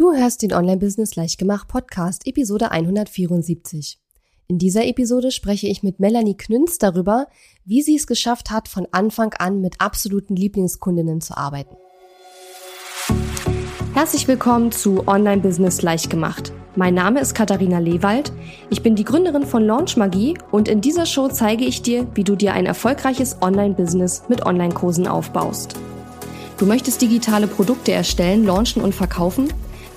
Du hörst den Online-Business Leichtgemacht Podcast, Episode 174. In dieser Episode spreche ich mit Melanie Knünz darüber, wie sie es geschafft hat, von Anfang an mit absoluten Lieblingskundinnen zu arbeiten. Herzlich willkommen zu Online-Business Leichtgemacht. Mein Name ist Katharina Lewald. Ich bin die Gründerin von Launch Magie und in dieser Show zeige ich dir, wie du dir ein erfolgreiches Online-Business mit Online-Kursen aufbaust. Du möchtest digitale Produkte erstellen, launchen und verkaufen?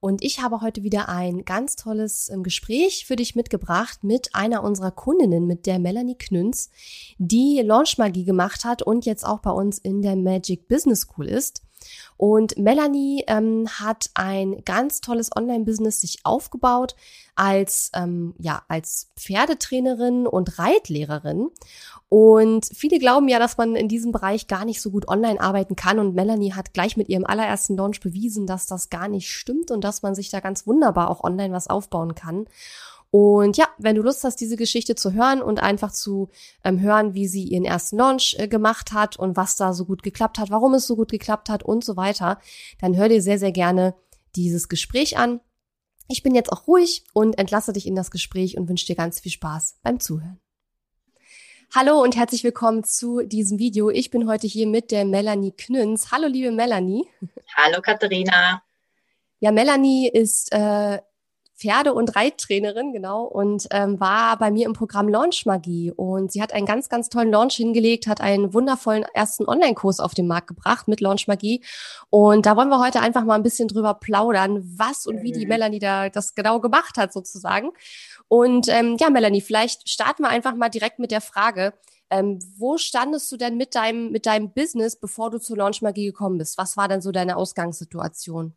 und ich habe heute wieder ein ganz tolles ähm, Gespräch für dich mitgebracht mit einer unserer Kundinnen, mit der Melanie Knünz, die Launchmagie gemacht hat und jetzt auch bei uns in der Magic Business School ist. Und Melanie ähm, hat ein ganz tolles Online-Business sich aufgebaut als, ähm, ja, als Pferdetrainerin und Reitlehrerin. Und viele glauben ja, dass man in diesem Bereich gar nicht so gut online arbeiten kann. Und Melanie hat gleich mit ihrem allerersten Launch bewiesen, dass das gar nicht stimmt und dass man sich da ganz wunderbar auch online was aufbauen kann. Und ja, wenn du Lust hast, diese Geschichte zu hören und einfach zu ähm, hören, wie sie ihren ersten Launch äh, gemacht hat und was da so gut geklappt hat, warum es so gut geklappt hat und so weiter, dann hör dir sehr, sehr gerne dieses Gespräch an. Ich bin jetzt auch ruhig und entlasse dich in das Gespräch und wünsche dir ganz viel Spaß beim Zuhören. Hallo und herzlich willkommen zu diesem Video. Ich bin heute hier mit der Melanie Knünz. Hallo, liebe Melanie. Hallo, Katharina. Ja, Melanie ist äh, Pferde- und Reittrainerin, genau, und ähm, war bei mir im Programm Launch Magie. Und sie hat einen ganz, ganz tollen Launch hingelegt, hat einen wundervollen ersten Online-Kurs auf den Markt gebracht mit Launch Magie. Und da wollen wir heute einfach mal ein bisschen drüber plaudern, was und wie die mhm. Melanie da das genau gemacht hat, sozusagen. Und ähm, ja, Melanie, vielleicht starten wir einfach mal direkt mit der Frage. Ähm, wo standest du denn mit deinem, mit deinem Business, bevor du zur Launch Magie gekommen bist? Was war denn so deine Ausgangssituation?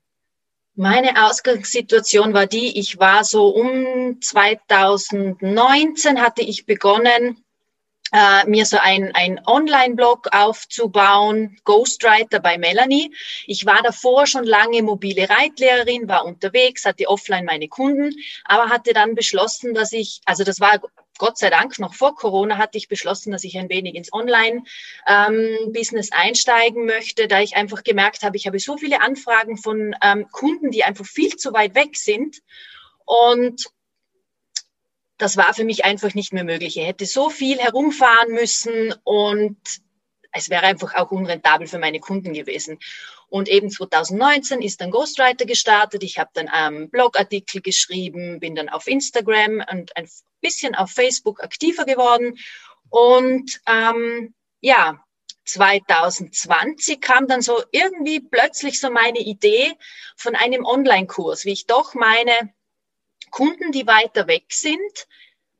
Meine Ausgangssituation war die, ich war so um 2019 hatte ich begonnen, äh, mir so ein, ein Online-Blog aufzubauen, Ghostwriter bei Melanie. Ich war davor schon lange mobile Reitlehrerin, war unterwegs, hatte offline meine Kunden, aber hatte dann beschlossen, dass ich, also das war Gott sei Dank noch vor Corona hatte ich beschlossen, dass ich ein wenig ins Online-Business ähm, einsteigen möchte, da ich einfach gemerkt habe, ich habe so viele Anfragen von ähm, Kunden, die einfach viel zu weit weg sind. Und das war für mich einfach nicht mehr möglich. Ich hätte so viel herumfahren müssen und es wäre einfach auch unrentabel für meine Kunden gewesen. Und eben 2019 ist dann Ghostwriter gestartet. Ich habe dann ähm, Blogartikel geschrieben, bin dann auf Instagram und ein bisschen auf Facebook aktiver geworden. Und ähm, ja, 2020 kam dann so irgendwie plötzlich so meine Idee von einem Online-Kurs, wie ich doch meine Kunden, die weiter weg sind,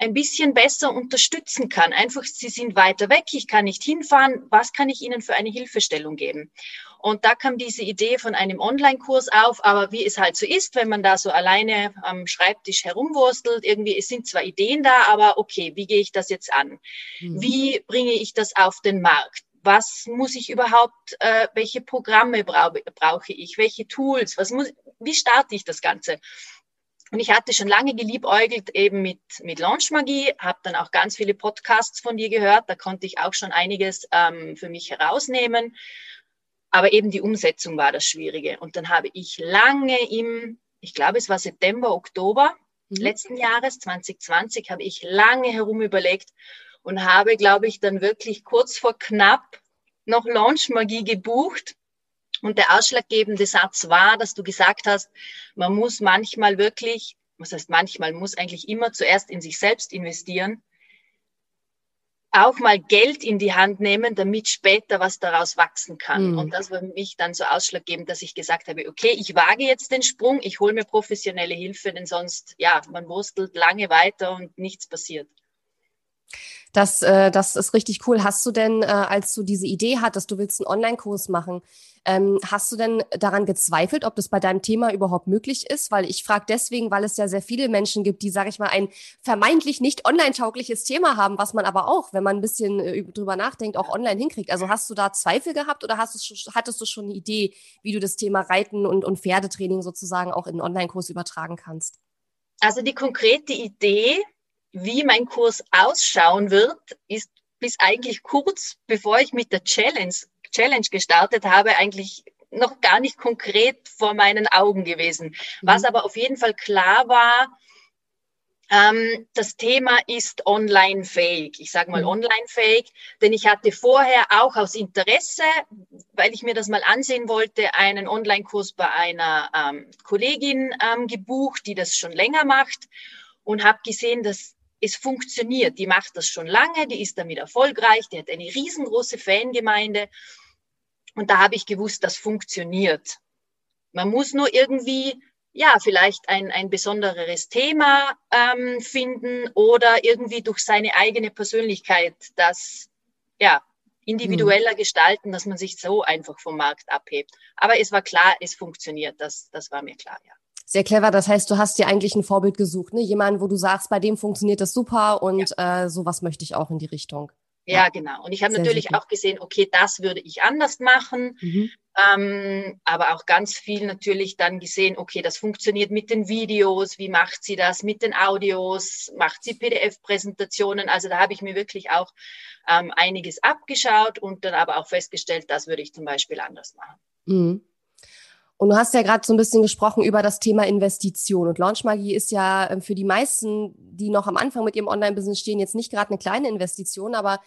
ein bisschen besser unterstützen kann. Einfach, sie sind weiter weg, ich kann nicht hinfahren. Was kann ich ihnen für eine Hilfestellung geben? Und da kam diese Idee von einem Online-Kurs auf, aber wie es halt so ist, wenn man da so alleine am Schreibtisch herumwurstelt, irgendwie, es sind zwar Ideen da, aber okay, wie gehe ich das jetzt an? Mhm. Wie bringe ich das auf den Markt? Was muss ich überhaupt, äh, welche Programme brauche, brauche ich, welche Tools, was muss, wie starte ich das Ganze? Und ich hatte schon lange geliebäugelt eben mit, mit Launchmagie, habe dann auch ganz viele Podcasts von dir gehört, da konnte ich auch schon einiges ähm, für mich herausnehmen. Aber eben die Umsetzung war das Schwierige. Und dann habe ich lange im, ich glaube es war September, Oktober mhm. letzten Jahres, 2020, habe ich lange herum überlegt und habe, glaube ich, dann wirklich kurz vor knapp noch Launchmagie gebucht und der ausschlaggebende Satz war, dass du gesagt hast, man muss manchmal wirklich, was heißt manchmal, muss eigentlich immer zuerst in sich selbst investieren, auch mal Geld in die Hand nehmen, damit später was daraus wachsen kann. Mhm. Und das war für mich dann so ausschlaggebend, dass ich gesagt habe, okay, ich wage jetzt den Sprung, ich hole mir professionelle Hilfe, denn sonst, ja, man wurstelt lange weiter und nichts passiert. Das, äh, das ist richtig cool. Hast du denn, äh, als du diese Idee hattest, du willst einen Online-Kurs machen, ähm, hast du denn daran gezweifelt, ob das bei deinem Thema überhaupt möglich ist? Weil ich frage deswegen, weil es ja sehr viele Menschen gibt, die, sage ich mal, ein vermeintlich nicht online-taugliches Thema haben, was man aber auch, wenn man ein bisschen äh, drüber nachdenkt, auch online hinkriegt. Also hast du da Zweifel gehabt oder hast du, hattest du schon eine Idee, wie du das Thema Reiten und, und Pferdetraining sozusagen auch in einen Online-Kurs übertragen kannst? Also die konkrete Idee wie mein Kurs ausschauen wird, ist bis eigentlich kurz bevor ich mit der Challenge, Challenge gestartet habe, eigentlich noch gar nicht konkret vor meinen Augen gewesen. Mhm. Was aber auf jeden Fall klar war, ähm, das Thema ist online fähig. Ich sage mal mhm. online fähig, denn ich hatte vorher auch aus Interesse, weil ich mir das mal ansehen wollte, einen Online-Kurs bei einer ähm, Kollegin ähm, gebucht, die das schon länger macht und habe gesehen, dass es funktioniert. Die macht das schon lange, die ist damit erfolgreich, die hat eine riesengroße Fangemeinde. Und da habe ich gewusst, das funktioniert. Man muss nur irgendwie, ja, vielleicht ein, ein besonderes Thema ähm, finden oder irgendwie durch seine eigene Persönlichkeit das, ja, individueller mhm. gestalten, dass man sich so einfach vom Markt abhebt. Aber es war klar, es funktioniert. Das, das war mir klar, ja. Sehr clever. Das heißt, du hast dir eigentlich ein Vorbild gesucht, ne? Jemanden, wo du sagst, bei dem funktioniert das super und ja. äh, sowas möchte ich auch in die Richtung. Ja, genau. Und ich habe natürlich super. auch gesehen, okay, das würde ich anders machen. Mhm. Ähm, aber auch ganz viel natürlich dann gesehen, okay, das funktioniert mit den Videos, wie macht sie das mit den Audios, macht sie PDF-Präsentationen. Also da habe ich mir wirklich auch ähm, einiges abgeschaut und dann aber auch festgestellt, das würde ich zum Beispiel anders machen. Mhm. Und du hast ja gerade so ein bisschen gesprochen über das Thema Investition. Und Launchmagie ist ja ähm, für die meisten, die noch am Anfang mit ihrem Online-Business stehen, jetzt nicht gerade eine kleine Investition. Aber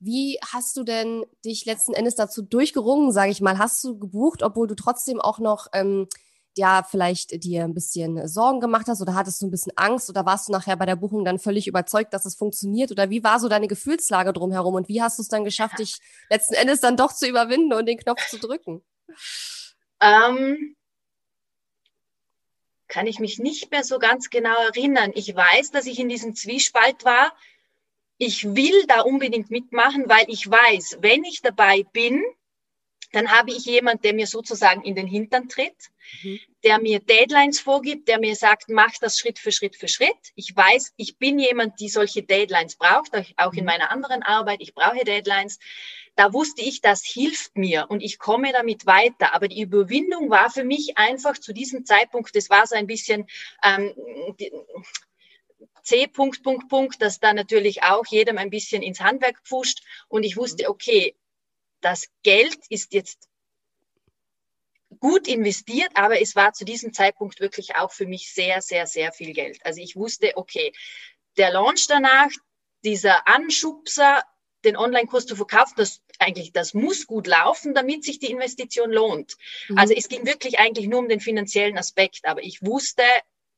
wie hast du denn dich letzten Endes dazu durchgerungen, sage ich mal? Hast du gebucht, obwohl du trotzdem auch noch ähm, ja vielleicht dir ein bisschen Sorgen gemacht hast oder hattest du ein bisschen Angst oder warst du nachher bei der Buchung dann völlig überzeugt, dass es funktioniert oder wie war so deine Gefühlslage drumherum und wie hast du es dann geschafft, dich letzten Endes dann doch zu überwinden und den Knopf zu drücken? Ähm, kann ich mich nicht mehr so ganz genau erinnern. Ich weiß, dass ich in diesem Zwiespalt war. Ich will da unbedingt mitmachen, weil ich weiß, wenn ich dabei bin, dann habe ich jemand, der mir sozusagen in den Hintern tritt, mhm. der mir Deadlines vorgibt, der mir sagt, mach das Schritt für Schritt für Schritt. Ich weiß, ich bin jemand, die solche Deadlines braucht, auch in mhm. meiner anderen Arbeit. Ich brauche Deadlines da wusste ich, das hilft mir und ich komme damit weiter. Aber die Überwindung war für mich einfach zu diesem Zeitpunkt, das war so ein bisschen ähm, C. Punkt, Punkt, Punkt, dass da natürlich auch jedem ein bisschen ins Handwerk pfuscht. Und ich wusste, okay, das Geld ist jetzt gut investiert, aber es war zu diesem Zeitpunkt wirklich auch für mich sehr, sehr, sehr viel Geld. Also ich wusste, okay, der Launch danach, dieser Anschubser, den Online-Kurs zu verkaufen, das eigentlich, das muss gut laufen, damit sich die Investition lohnt. Mhm. Also es ging wirklich eigentlich nur um den finanziellen Aspekt, aber ich wusste,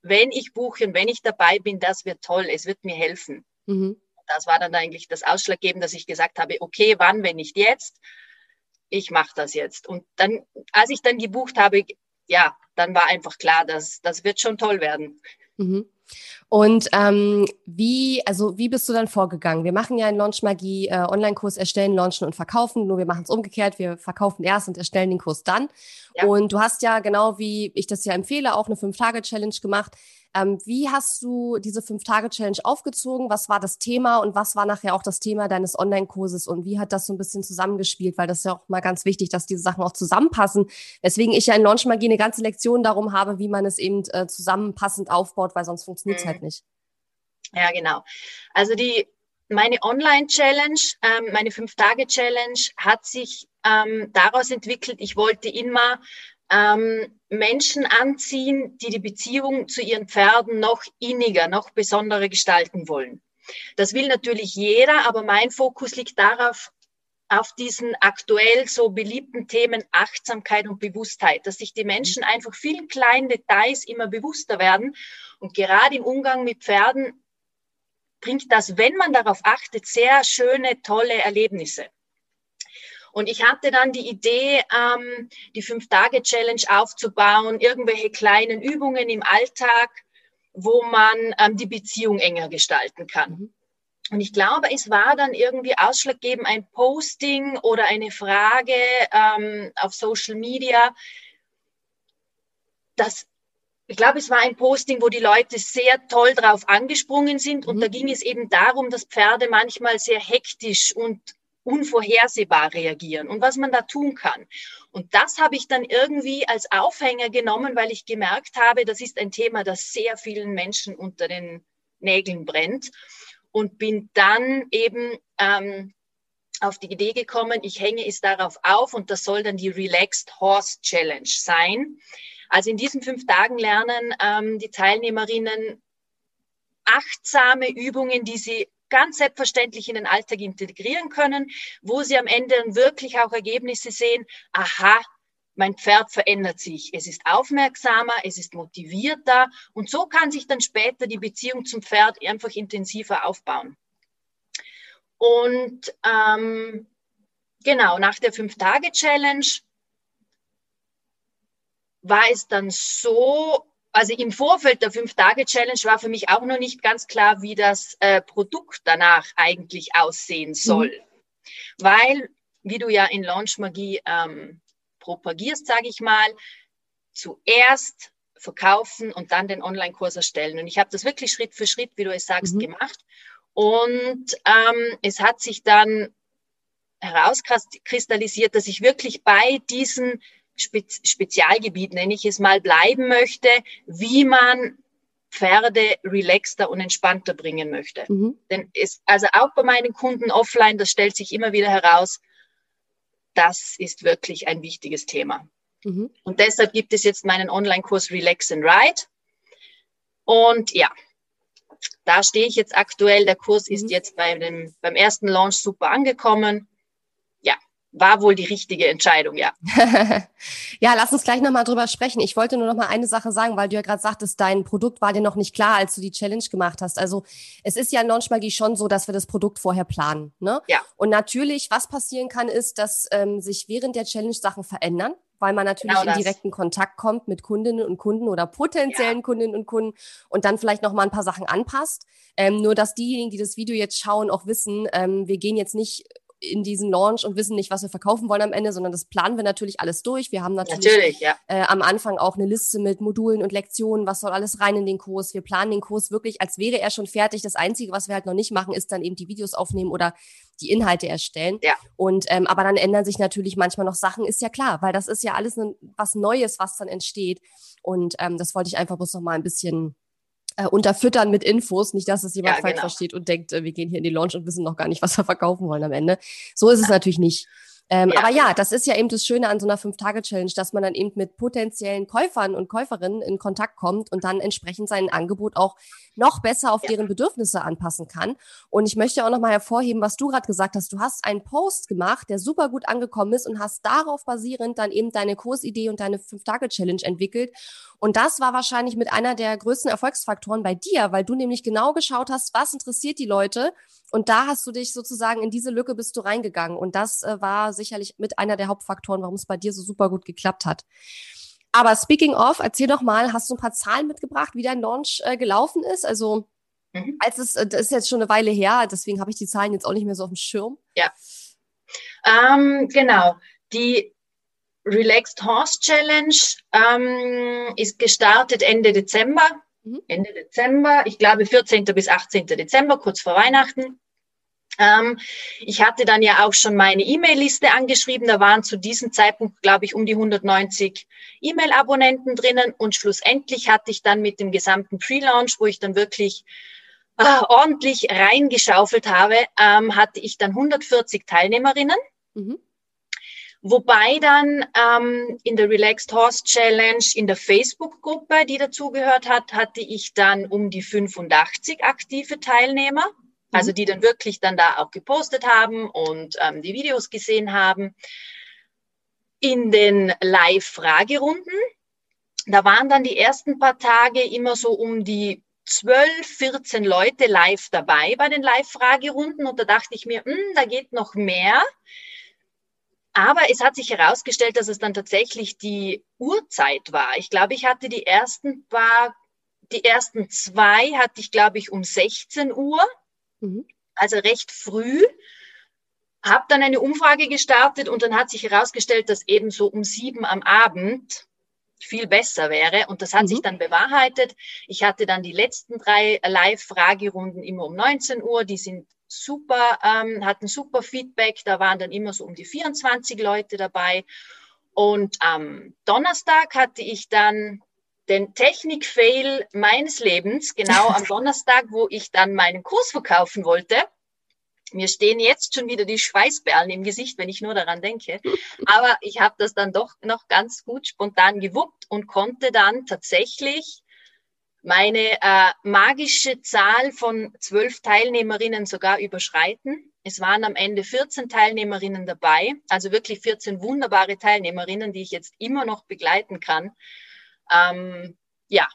wenn ich buche und wenn ich dabei bin, das wird toll, es wird mir helfen. Mhm. Das war dann eigentlich das Ausschlaggebende, dass ich gesagt habe, okay, wann, wenn nicht jetzt? Ich mache das jetzt. Und dann, als ich dann gebucht habe, ja, dann war einfach klar, dass das wird schon toll werden. Mhm. Und ähm, wie, also wie bist du dann vorgegangen? Wir machen ja in Launch Magie äh, Online-Kurs erstellen, launchen und verkaufen. Nur wir machen es umgekehrt. Wir verkaufen erst und erstellen den Kurs dann. Ja. Und du hast ja genau wie ich das ja empfehle auch eine Fünf-Tage-Challenge gemacht. Ähm, wie hast du diese Fünf-Tage-Challenge aufgezogen? Was war das Thema und was war nachher auch das Thema deines Online-Kurses und wie hat das so ein bisschen zusammengespielt? Weil das ist ja auch mal ganz wichtig, dass diese Sachen auch zusammenpassen. Weswegen ich ja in Launch Magie eine ganze Lektion darum habe, wie man es eben äh, zusammenpassend aufbaut, weil sonst funktioniert es mhm. halt nicht. Ja, genau. Also die meine Online-Challenge, ähm, meine Fünf-Tage-Challenge hat sich ähm, daraus entwickelt, ich wollte immer ähm, Menschen anziehen, die die Beziehung zu ihren Pferden noch inniger, noch besonderer gestalten wollen. Das will natürlich jeder, aber mein Fokus liegt darauf, auf diesen aktuell so beliebten Themen Achtsamkeit und Bewusstheit, dass sich die Menschen einfach vielen kleinen Details immer bewusster werden. Und gerade im Umgang mit Pferden bringt das, wenn man darauf achtet, sehr schöne, tolle Erlebnisse. Und ich hatte dann die Idee, ähm, die Fünf-Tage-Challenge aufzubauen, irgendwelche kleinen Übungen im Alltag, wo man ähm, die Beziehung enger gestalten kann. Und ich glaube, es war dann irgendwie ausschlaggebend ein Posting oder eine Frage ähm, auf Social Media, dass ich glaube, es war ein Posting, wo die Leute sehr toll drauf angesprungen sind. Und mhm. da ging es eben darum, dass Pferde manchmal sehr hektisch und unvorhersehbar reagieren und was man da tun kann. Und das habe ich dann irgendwie als Aufhänger genommen, weil ich gemerkt habe, das ist ein Thema, das sehr vielen Menschen unter den Nägeln brennt. Und bin dann eben ähm, auf die Idee gekommen, ich hänge es darauf auf und das soll dann die Relaxed Horse Challenge sein. Also in diesen fünf Tagen lernen ähm, die Teilnehmerinnen achtsame Übungen, die sie ganz selbstverständlich in den Alltag integrieren können, wo sie am Ende dann wirklich auch Ergebnisse sehen, aha, mein Pferd verändert sich. Es ist aufmerksamer, es ist motivierter und so kann sich dann später die Beziehung zum Pferd einfach intensiver aufbauen. Und ähm, genau, nach der Fünf-Tage-Challenge war es dann so, also im Vorfeld der Fünf-Tage-Challenge war für mich auch noch nicht ganz klar, wie das äh, Produkt danach eigentlich aussehen mhm. soll. Mhm. Weil, wie du ja in Launch Magie ähm, propagierst, sage ich mal, zuerst verkaufen und dann den Online-Kurs erstellen. Und ich habe das wirklich Schritt für Schritt, wie du es sagst, mhm. gemacht. Und ähm, es hat sich dann herauskristallisiert, dass ich wirklich bei diesen Spez Spezialgebiet, nenne ich es mal, bleiben möchte, wie man Pferde relaxter und entspannter bringen möchte. Mhm. Denn es, also auch bei meinen Kunden offline, das stellt sich immer wieder heraus, das ist wirklich ein wichtiges Thema. Mhm. Und deshalb gibt es jetzt meinen Online-Kurs Relax and Ride. Und ja, da stehe ich jetzt aktuell. Der Kurs mhm. ist jetzt bei dem, beim ersten Launch super angekommen war wohl die richtige Entscheidung, ja. ja, lass uns gleich nochmal drüber sprechen. Ich wollte nur noch mal eine Sache sagen, weil du ja gerade sagtest, dein Produkt war dir noch nicht klar, als du die Challenge gemacht hast. Also es ist ja in Launch Magie schon so, dass wir das Produkt vorher planen. Ne? Ja. Und natürlich, was passieren kann, ist, dass ähm, sich während der Challenge Sachen verändern weil man natürlich genau in direkten Kontakt kommt mit Kundinnen und Kunden oder potenziellen ja. Kundinnen und Kunden und dann vielleicht noch mal ein paar Sachen anpasst. Ähm, nur, dass diejenigen, die das Video jetzt schauen, auch wissen, ähm, wir gehen jetzt nicht in diesen Launch und wissen nicht, was wir verkaufen wollen am Ende, sondern das planen wir natürlich alles durch. Wir haben natürlich, natürlich ja. äh, am Anfang auch eine Liste mit Modulen und Lektionen, was soll alles rein in den Kurs. Wir planen den Kurs wirklich, als wäre er schon fertig. Das Einzige, was wir halt noch nicht machen, ist dann eben die Videos aufnehmen oder die Inhalte erstellen. Ja. Und ähm, aber dann ändern sich natürlich manchmal noch Sachen, ist ja klar, weil das ist ja alles ne, was Neues, was dann entsteht. Und ähm, das wollte ich einfach bloß noch mal ein bisschen äh, unterfüttern mit Infos, nicht, dass es jemand ja, falsch genau. versteht und denkt, äh, wir gehen hier in die Launch und wissen noch gar nicht, was wir verkaufen wollen am Ende. So ist es natürlich nicht. Ähm, ja. Aber ja, das ist ja eben das Schöne an so einer Fünf-Tage-Challenge, dass man dann eben mit potenziellen Käufern und Käuferinnen in Kontakt kommt und dann entsprechend sein Angebot auch noch besser auf ja. deren Bedürfnisse anpassen kann. Und ich möchte auch nochmal hervorheben, was du gerade gesagt hast. Du hast einen Post gemacht, der super gut angekommen ist und hast darauf basierend dann eben deine Kursidee und deine Fünf-Tage-Challenge entwickelt. Und das war wahrscheinlich mit einer der größten Erfolgsfaktoren bei dir, weil du nämlich genau geschaut hast, was interessiert die Leute und da hast du dich sozusagen in diese Lücke bist du reingegangen. Und das äh, war sicherlich mit einer der Hauptfaktoren, warum es bei dir so super gut geklappt hat. Aber speaking of, erzähl doch mal, hast du ein paar Zahlen mitgebracht, wie dein Launch äh, gelaufen ist? Also, mhm. als es, äh, das ist jetzt schon eine Weile her, deswegen habe ich die Zahlen jetzt auch nicht mehr so auf dem Schirm. Ja. Ähm, genau. Die Relaxed Horse Challenge ähm, ist gestartet Ende Dezember. Mhm. Ende Dezember, ich glaube 14. bis 18. Dezember, kurz vor Weihnachten. Ähm, ich hatte dann ja auch schon meine E-Mail-Liste angeschrieben. Da waren zu diesem Zeitpunkt, glaube ich, um die 190 E-Mail-Abonnenten drinnen. Und schlussendlich hatte ich dann mit dem gesamten Pre-Launch, wo ich dann wirklich äh, ordentlich reingeschaufelt habe, ähm, hatte ich dann 140 Teilnehmerinnen. Mhm. Wobei dann ähm, in der Relaxed Horse Challenge in der Facebook-Gruppe, die dazugehört hat, hatte ich dann um die 85 aktive Teilnehmer. Also mhm. die dann wirklich dann da auch gepostet haben und ähm, die Videos gesehen haben. In den Live-Fragerunden, da waren dann die ersten paar Tage immer so um die 12, 14 Leute live dabei bei den Live-Fragerunden und da dachte ich mir, hm, da geht noch mehr. Aber es hat sich herausgestellt, dass es dann tatsächlich die Uhrzeit war. Ich glaube, ich hatte die ersten paar, die ersten zwei hatte ich, glaube ich, um 16 Uhr. Mhm. also recht früh. Habe dann eine Umfrage gestartet und dann hat sich herausgestellt, dass eben so um sieben am Abend viel besser wäre. Und das hat mhm. sich dann bewahrheitet. Ich hatte dann die letzten drei Live-Fragerunden immer um 19 Uhr. Die sind super, ähm, hatten super Feedback. Da waren dann immer so um die 24 Leute dabei. Und am Donnerstag hatte ich dann den Technik-Fail meines Lebens, genau am Donnerstag, wo ich dann meinen Kurs verkaufen wollte. Mir stehen jetzt schon wieder die Schweißperlen im Gesicht, wenn ich nur daran denke. Aber ich habe das dann doch noch ganz gut spontan gewuppt und konnte dann tatsächlich meine äh, magische Zahl von zwölf Teilnehmerinnen sogar überschreiten. Es waren am Ende 14 Teilnehmerinnen dabei, also wirklich 14 wunderbare Teilnehmerinnen, die ich jetzt immer noch begleiten kann. Ähm, ja,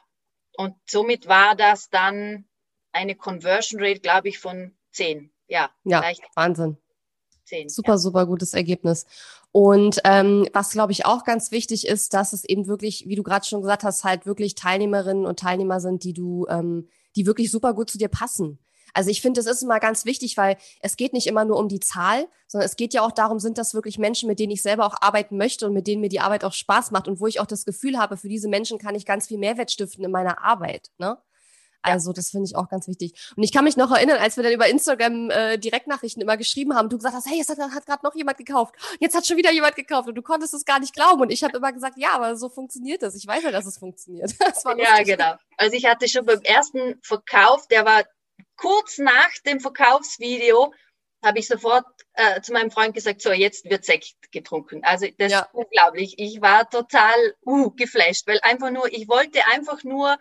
und somit war das dann eine Conversion Rate, glaube ich, von 10. Ja, ja Wahnsinn. 10, super, ja. super gutes Ergebnis. Und ähm, was, glaube ich, auch ganz wichtig ist, dass es eben wirklich, wie du gerade schon gesagt hast, halt wirklich Teilnehmerinnen und Teilnehmer sind, die du, ähm, die wirklich super gut zu dir passen. Also ich finde, das ist immer ganz wichtig, weil es geht nicht immer nur um die Zahl, sondern es geht ja auch darum, sind das wirklich Menschen, mit denen ich selber auch arbeiten möchte und mit denen mir die Arbeit auch Spaß macht und wo ich auch das Gefühl habe, für diese Menschen kann ich ganz viel Mehrwert stiften in meiner Arbeit. Ne? Also das finde ich auch ganz wichtig. Und ich kann mich noch erinnern, als wir dann über Instagram äh, Direktnachrichten immer geschrieben haben, du gesagt hast, hey, jetzt hat, hat gerade noch jemand gekauft. Jetzt hat schon wieder jemand gekauft und du konntest es gar nicht glauben. Und ich habe immer gesagt, ja, aber so funktioniert das. Ich weiß ja, dass es funktioniert. ja, genau. Also ich hatte schon beim ersten Verkauf, der war kurz nach dem Verkaufsvideo, habe ich sofort äh, zu meinem Freund gesagt, so, jetzt wird Sekt getrunken. Also das ja. ist unglaublich. Ich war total uh, geflasht, weil einfach nur, ich wollte einfach nur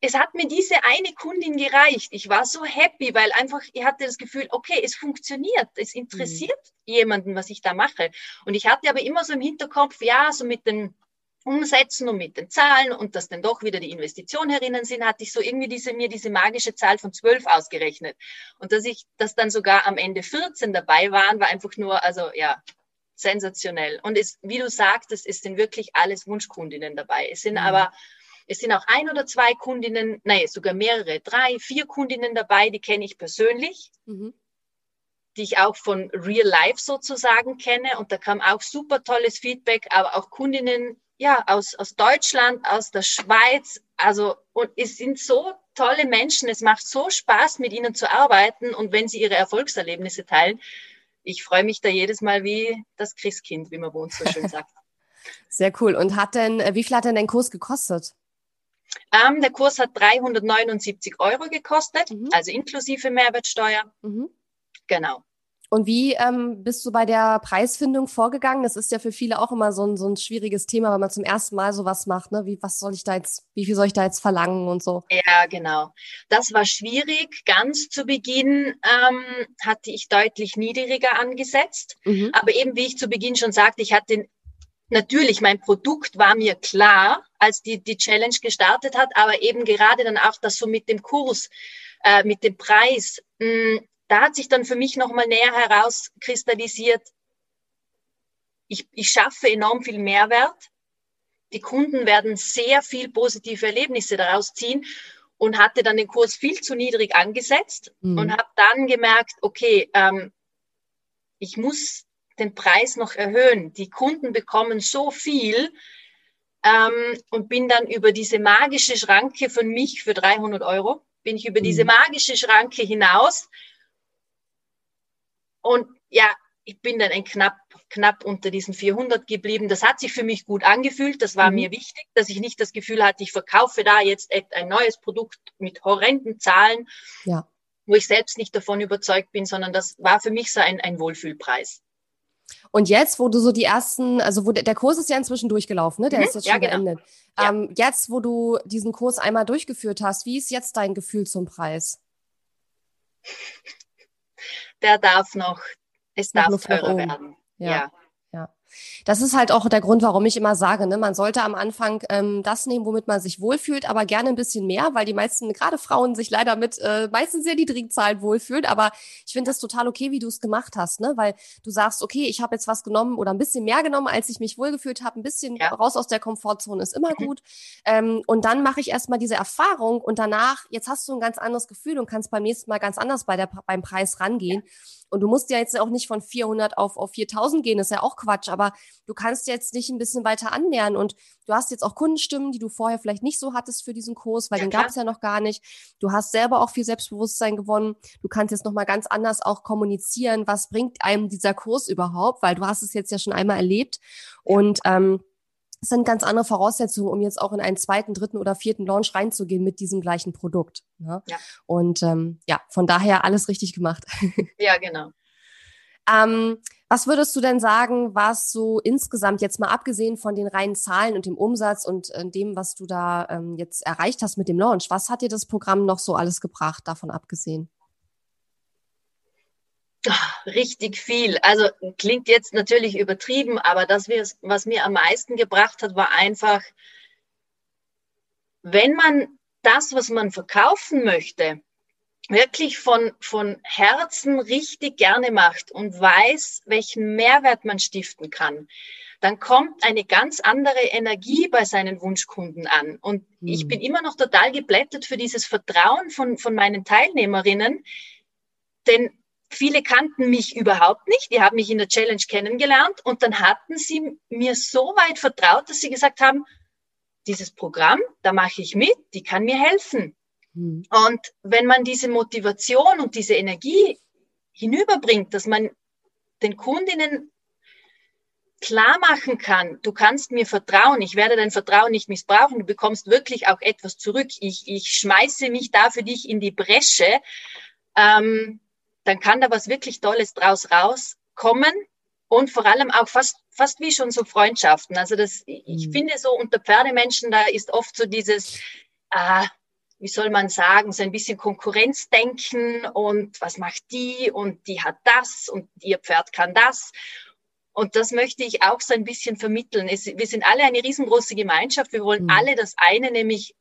es hat mir diese eine Kundin gereicht. Ich war so happy, weil einfach, ich hatte das Gefühl, okay, es funktioniert. Es interessiert mhm. jemanden, was ich da mache. Und ich hatte aber immer so im Hinterkopf, ja, so mit den Umsätzen und mit den Zahlen und dass dann doch wieder die Investitionen herinnen sind, hatte ich so irgendwie diese, mir diese magische Zahl von zwölf ausgerechnet. Und dass ich, dass dann sogar am Ende 14 dabei waren, war einfach nur, also ja, sensationell. Und es, wie du sagtest, es sind wirklich alles Wunschkundinnen dabei. Es sind mhm. aber es sind auch ein oder zwei Kundinnen, nein, sogar mehrere, drei, vier Kundinnen dabei, die kenne ich persönlich, mhm. die ich auch von Real Life sozusagen kenne. Und da kam auch super tolles Feedback, aber auch Kundinnen ja, aus, aus Deutschland, aus der Schweiz. Also, und es sind so tolle Menschen. Es macht so Spaß, mit ihnen zu arbeiten. Und wenn sie ihre Erfolgserlebnisse teilen, ich freue mich da jedes Mal wie das Christkind, wie man bei uns so schön sagt. Sehr cool. Und hat denn, äh, wie viel hat denn dein Kurs gekostet? Ähm, der Kurs hat 379 Euro gekostet, mhm. also inklusive Mehrwertsteuer. Mhm. Genau. Und wie ähm, bist du bei der Preisfindung vorgegangen? Das ist ja für viele auch immer so ein, so ein schwieriges Thema, wenn man zum ersten Mal sowas macht. Ne? Wie, was soll ich da jetzt, wie viel soll ich da jetzt verlangen und so? Ja, genau. Das war schwierig. Ganz zu Beginn ähm, hatte ich deutlich niedriger angesetzt. Mhm. Aber eben, wie ich zu Beginn schon sagte, ich hatte natürlich, mein Produkt war mir klar, als die, die Challenge gestartet hat, aber eben gerade dann auch das so mit dem Kurs, äh, mit dem Preis, mh, hm, da hat sich dann für mich nochmal näher herauskristallisiert, ich, ich schaffe enorm viel Mehrwert. Die Kunden werden sehr viel positive Erlebnisse daraus ziehen und hatte dann den Kurs viel zu niedrig angesetzt mhm. und habe dann gemerkt, okay, ähm, ich muss den Preis noch erhöhen. Die Kunden bekommen so viel ähm, und bin dann über diese magische Schranke von mich für 300 Euro, bin ich über mhm. diese magische Schranke hinaus. Und ja, ich bin dann ein knapp, knapp unter diesen 400 geblieben. Das hat sich für mich gut angefühlt. Das war mhm. mir wichtig, dass ich nicht das Gefühl hatte, ich verkaufe da jetzt ein neues Produkt mit horrenden Zahlen, ja. wo ich selbst nicht davon überzeugt bin, sondern das war für mich so ein, ein Wohlfühlpreis. Und jetzt, wo du so die ersten, also wo der, der Kurs ist ja inzwischen durchgelaufen, ne? Der mhm, ist jetzt schon ja, genau. beendet. Ja. Ähm, jetzt, wo du diesen Kurs einmal durchgeführt hast, wie ist jetzt dein Gefühl zum Preis? Der darf noch, es darf teurer werden. Ja. ja. Das ist halt auch der Grund, warum ich immer sage, ne, man sollte am Anfang ähm, das nehmen, womit man sich wohlfühlt, aber gerne ein bisschen mehr, weil die meisten, gerade Frauen, sich leider mit äh, meistens sehr niedrigen Zahlen wohlfühlen. Aber ich finde das total okay, wie du es gemacht hast, ne? Weil du sagst, okay, ich habe jetzt was genommen oder ein bisschen mehr genommen, als ich mich wohlgefühlt habe, ein bisschen ja. raus aus der Komfortzone ist immer mhm. gut. Ähm, und dann mache ich erstmal diese Erfahrung und danach, jetzt hast du ein ganz anderes Gefühl und kannst beim nächsten Mal ganz anders bei der, beim Preis rangehen. Ja. Und du musst ja jetzt auch nicht von 400 auf, auf 4000 gehen, das ist ja auch Quatsch, aber du kannst jetzt dich ein bisschen weiter annähern. Und du hast jetzt auch Kundenstimmen, die du vorher vielleicht nicht so hattest für diesen Kurs, weil ja, den gab es ja noch gar nicht. Du hast selber auch viel Selbstbewusstsein gewonnen. Du kannst jetzt nochmal ganz anders auch kommunizieren, was bringt einem dieser Kurs überhaupt, weil du hast es jetzt ja schon einmal erlebt. Und ähm, es sind ganz andere Voraussetzungen, um jetzt auch in einen zweiten, dritten oder vierten Launch reinzugehen mit diesem gleichen Produkt. Ne? Ja. Und ähm, ja, von daher alles richtig gemacht. Ja, genau. ähm, was würdest du denn sagen, was so insgesamt jetzt mal abgesehen von den reinen Zahlen und dem Umsatz und äh, dem, was du da ähm, jetzt erreicht hast mit dem Launch, was hat dir das Programm noch so alles gebracht, davon abgesehen? Richtig viel. Also klingt jetzt natürlich übertrieben, aber das, was mir am meisten gebracht hat, war einfach, wenn man das, was man verkaufen möchte, wirklich von, von Herzen richtig gerne macht und weiß, welchen Mehrwert man stiften kann, dann kommt eine ganz andere Energie bei seinen Wunschkunden an. Und mhm. ich bin immer noch total geblättert für dieses Vertrauen von, von meinen Teilnehmerinnen, denn Viele kannten mich überhaupt nicht. Die haben mich in der Challenge kennengelernt und dann hatten sie mir so weit vertraut, dass sie gesagt haben, dieses Programm, da mache ich mit, die kann mir helfen. Mhm. Und wenn man diese Motivation und diese Energie hinüberbringt, dass man den Kundinnen klar machen kann, du kannst mir vertrauen, ich werde dein Vertrauen nicht missbrauchen, du bekommst wirklich auch etwas zurück, ich, ich schmeiße mich da für dich in die Bresche, ähm, dann kann da was wirklich Tolles draus rauskommen und vor allem auch fast, fast wie schon so Freundschaften. Also das, ich mhm. finde so unter Pferdemenschen, da ist oft so dieses, äh, wie soll man sagen, so ein bisschen Konkurrenzdenken und was macht die und die hat das und ihr Pferd kann das. Und das möchte ich auch so ein bisschen vermitteln. Es, wir sind alle eine riesengroße Gemeinschaft. Wir wollen mhm. alle das eine, nämlich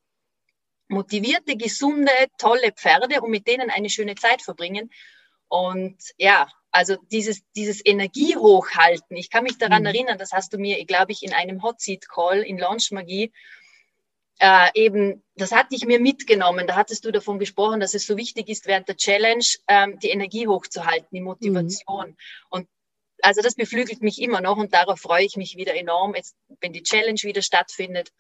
motivierte, gesunde, tolle Pferde und mit denen eine schöne Zeit verbringen. Und ja, also dieses, dieses Energie hochhalten. Ich kann mich daran mhm. erinnern, das hast du mir, glaube ich, in einem Hot Seat Call in Launch Magie äh, eben, das hatte ich mir mitgenommen. Da hattest du davon gesprochen, dass es so wichtig ist, während der Challenge ähm, die Energie hochzuhalten, die Motivation. Mhm. Und also das beflügelt mich immer noch und darauf freue ich mich wieder enorm, jetzt, wenn die Challenge wieder stattfindet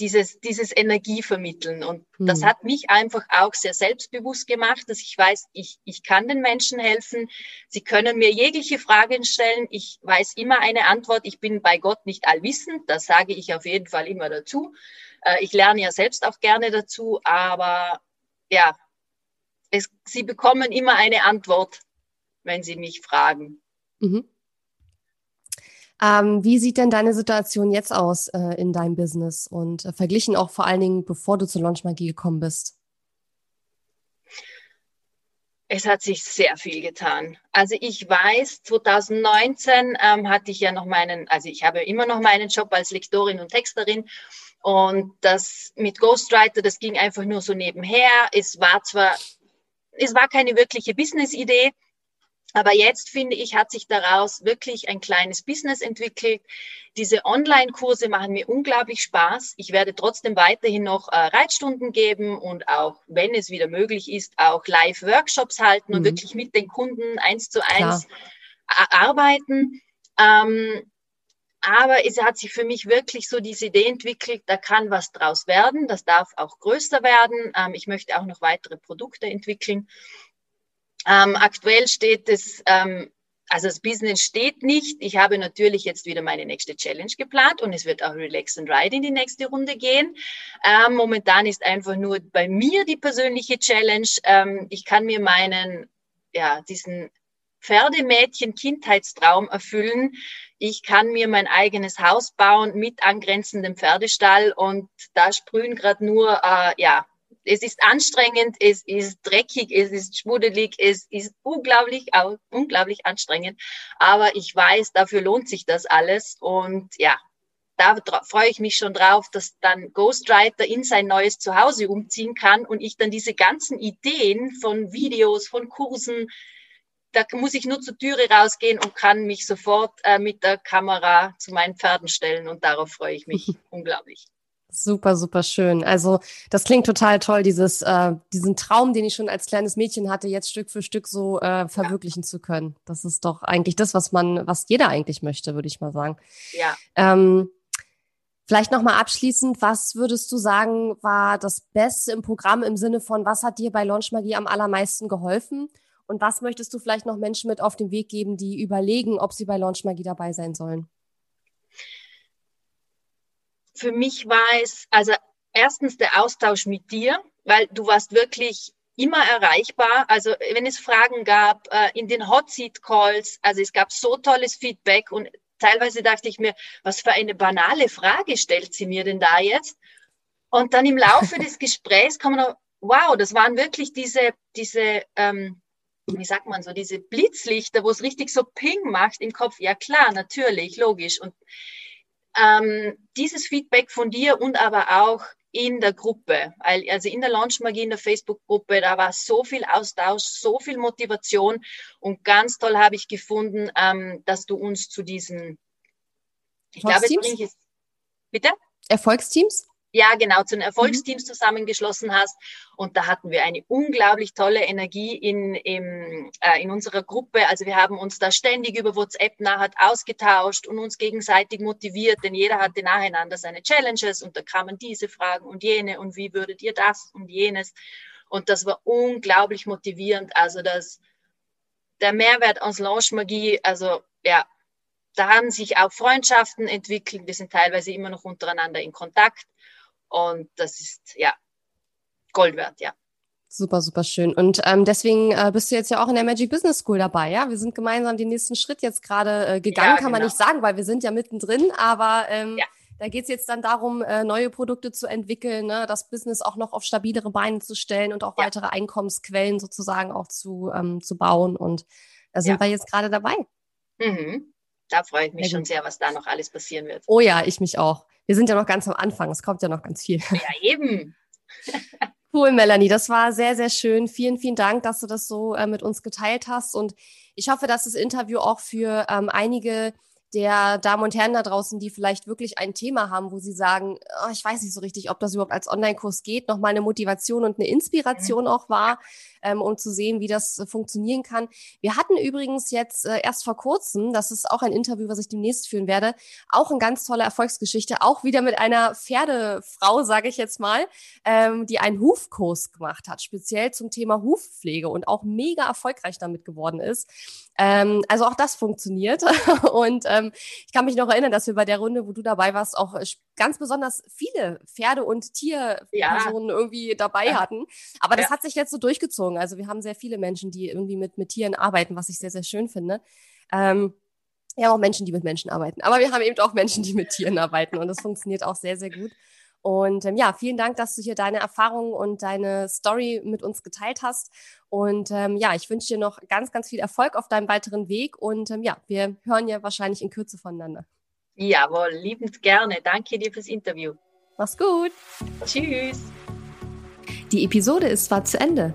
dieses, dieses Energie vermitteln. Und mhm. das hat mich einfach auch sehr selbstbewusst gemacht, dass ich weiß, ich, ich kann den Menschen helfen. Sie können mir jegliche Fragen stellen. Ich weiß immer eine Antwort. Ich bin bei Gott nicht allwissend. Das sage ich auf jeden Fall immer dazu. Äh, ich lerne ja selbst auch gerne dazu. Aber ja, es, Sie bekommen immer eine Antwort, wenn Sie mich fragen. Mhm. Ähm, wie sieht denn deine Situation jetzt aus äh, in deinem Business und äh, verglichen auch vor allen Dingen, bevor du zur Launch Magie gekommen bist? Es hat sich sehr viel getan. Also ich weiß, 2019 ähm, hatte ich ja noch meinen, also ich habe immer noch meinen Job als Lektorin und Texterin und das mit Ghostwriter, das ging einfach nur so nebenher. Es war zwar, es war keine wirkliche Business-Idee, aber jetzt finde ich, hat sich daraus wirklich ein kleines Business entwickelt. Diese Online-Kurse machen mir unglaublich Spaß. Ich werde trotzdem weiterhin noch äh, Reitstunden geben und auch, wenn es wieder möglich ist, auch Live-Workshops halten mhm. und wirklich mit den Kunden eins zu eins arbeiten. Ähm, aber es hat sich für mich wirklich so diese Idee entwickelt, da kann was draus werden, das darf auch größer werden. Ähm, ich möchte auch noch weitere Produkte entwickeln. Ähm, aktuell steht es, ähm, also das Business steht nicht. Ich habe natürlich jetzt wieder meine nächste Challenge geplant und es wird auch Relax and Ride in die nächste Runde gehen. Ähm, momentan ist einfach nur bei mir die persönliche Challenge. Ähm, ich kann mir meinen, ja, diesen Pferdemädchen Kindheitstraum erfüllen. Ich kann mir mein eigenes Haus bauen mit angrenzendem Pferdestall und da sprühen gerade nur, äh, ja, es ist anstrengend, es ist dreckig, es ist schmuddelig, es ist unglaublich, unglaublich anstrengend. Aber ich weiß, dafür lohnt sich das alles. Und ja, da freue ich mich schon drauf, dass dann Ghostwriter in sein neues Zuhause umziehen kann und ich dann diese ganzen Ideen von Videos, von Kursen, da muss ich nur zur Türe rausgehen und kann mich sofort äh, mit der Kamera zu meinen Pferden stellen und darauf freue ich mich unglaublich. Super, super schön. Also das klingt total toll, dieses, äh, diesen Traum, den ich schon als kleines Mädchen hatte, jetzt Stück für Stück so äh, verwirklichen ja. zu können. Das ist doch eigentlich das, was man, was jeder eigentlich möchte, würde ich mal sagen. Ja. Ähm, Vielleicht nochmal abschließend, was würdest du sagen, war das Beste im Programm im Sinne von, was hat dir bei Launch Magie am allermeisten geholfen? Und was möchtest du vielleicht noch Menschen mit auf den Weg geben, die überlegen, ob sie bei Launch Magie dabei sein sollen? Für mich war es, also erstens der Austausch mit dir, weil du warst wirklich immer erreichbar. Also wenn es Fragen gab äh, in den Hot Seat Calls, also es gab so tolles Feedback und teilweise dachte ich mir, was für eine banale Frage stellt sie mir denn da jetzt? Und dann im Laufe des Gesprächs kommen noch, wow, das waren wirklich diese, diese, ähm, wie sagt man so, diese Blitzlichter, wo es richtig so Ping macht im Kopf. Ja klar, natürlich, logisch. Und ähm, dieses Feedback von dir und aber auch in der Gruppe, also in der Launch Magie, in der Facebook-Gruppe, da war so viel Austausch, so viel Motivation und ganz toll habe ich gefunden, ähm, dass du uns zu diesen, ich glaube, jetzt bitte? Erfolgsteams? Ja, genau, zu den. Erfolgsteams mhm. zusammengeschlossen hast. Und da hatten wir eine unglaublich tolle Energie in, im, äh, in unserer Gruppe. Also wir haben uns da ständig über WhatsApp nachher ausgetauscht und uns gegenseitig motiviert, denn jeder hatte nacheinander seine Challenges und da kamen diese Fragen und jene und wie würdet ihr das und jenes. Und das war unglaublich motivierend. Also das, der Mehrwert aus Launch Magie, also ja, da haben sich auch Freundschaften entwickelt. Wir sind teilweise immer noch untereinander in Kontakt. Und das ist ja Gold wert, ja. Super, super schön. Und ähm, deswegen äh, bist du jetzt ja auch in der Magic Business School dabei, ja? Wir sind gemeinsam den nächsten Schritt jetzt gerade äh, gegangen, ja, kann genau. man nicht sagen, weil wir sind ja mittendrin, aber ähm, ja. da geht es jetzt dann darum, äh, neue Produkte zu entwickeln, ne? das Business auch noch auf stabilere Beine zu stellen und auch ja. weitere Einkommensquellen sozusagen auch zu, ähm, zu bauen. Und da sind wir jetzt gerade dabei. Mhm. Da freue ich mich schon sehr, was da noch alles passieren wird. Oh ja, ich mich auch wir sind ja noch ganz am Anfang, es kommt ja noch ganz viel. Ja, eben. Cool, Melanie, das war sehr, sehr schön. Vielen, vielen Dank, dass du das so äh, mit uns geteilt hast. Und ich hoffe, dass das Interview auch für ähm, einige der Damen und Herren da draußen, die vielleicht wirklich ein Thema haben, wo sie sagen, oh, ich weiß nicht so richtig, ob das überhaupt als Online-Kurs geht, nochmal eine Motivation und eine Inspiration auch war, ähm, um zu sehen, wie das äh, funktionieren kann. Wir hatten übrigens jetzt äh, erst vor kurzem, das ist auch ein Interview, was ich demnächst führen werde, auch eine ganz tolle Erfolgsgeschichte, auch wieder mit einer Pferdefrau, sage ich jetzt mal, ähm, die einen Hufkurs gemacht hat, speziell zum Thema Hufpflege und auch mega erfolgreich damit geworden ist. Ähm, also auch das funktioniert. Und ähm, ich kann mich noch erinnern, dass wir bei der Runde, wo du dabei warst, auch äh, ganz besonders viele Pferde- und Tierpersonen ja. irgendwie dabei hatten. Aber das ja. hat sich jetzt so durchgezogen. Also wir haben sehr viele Menschen, die irgendwie mit, mit Tieren arbeiten, was ich sehr, sehr schön finde. Ähm, ja, auch Menschen, die mit Menschen arbeiten. Aber wir haben eben auch Menschen, die mit Tieren arbeiten. Und das funktioniert auch sehr, sehr gut. Und ähm, ja, vielen Dank, dass du hier deine Erfahrungen und deine Story mit uns geteilt hast. Und ähm, ja, ich wünsche dir noch ganz, ganz viel Erfolg auf deinem weiteren Weg. Und ähm, ja, wir hören ja wahrscheinlich in Kürze voneinander. Jawohl, liebend gerne. Danke dir fürs Interview. Mach's gut. Tschüss. Die Episode ist zwar zu Ende,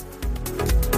Bye.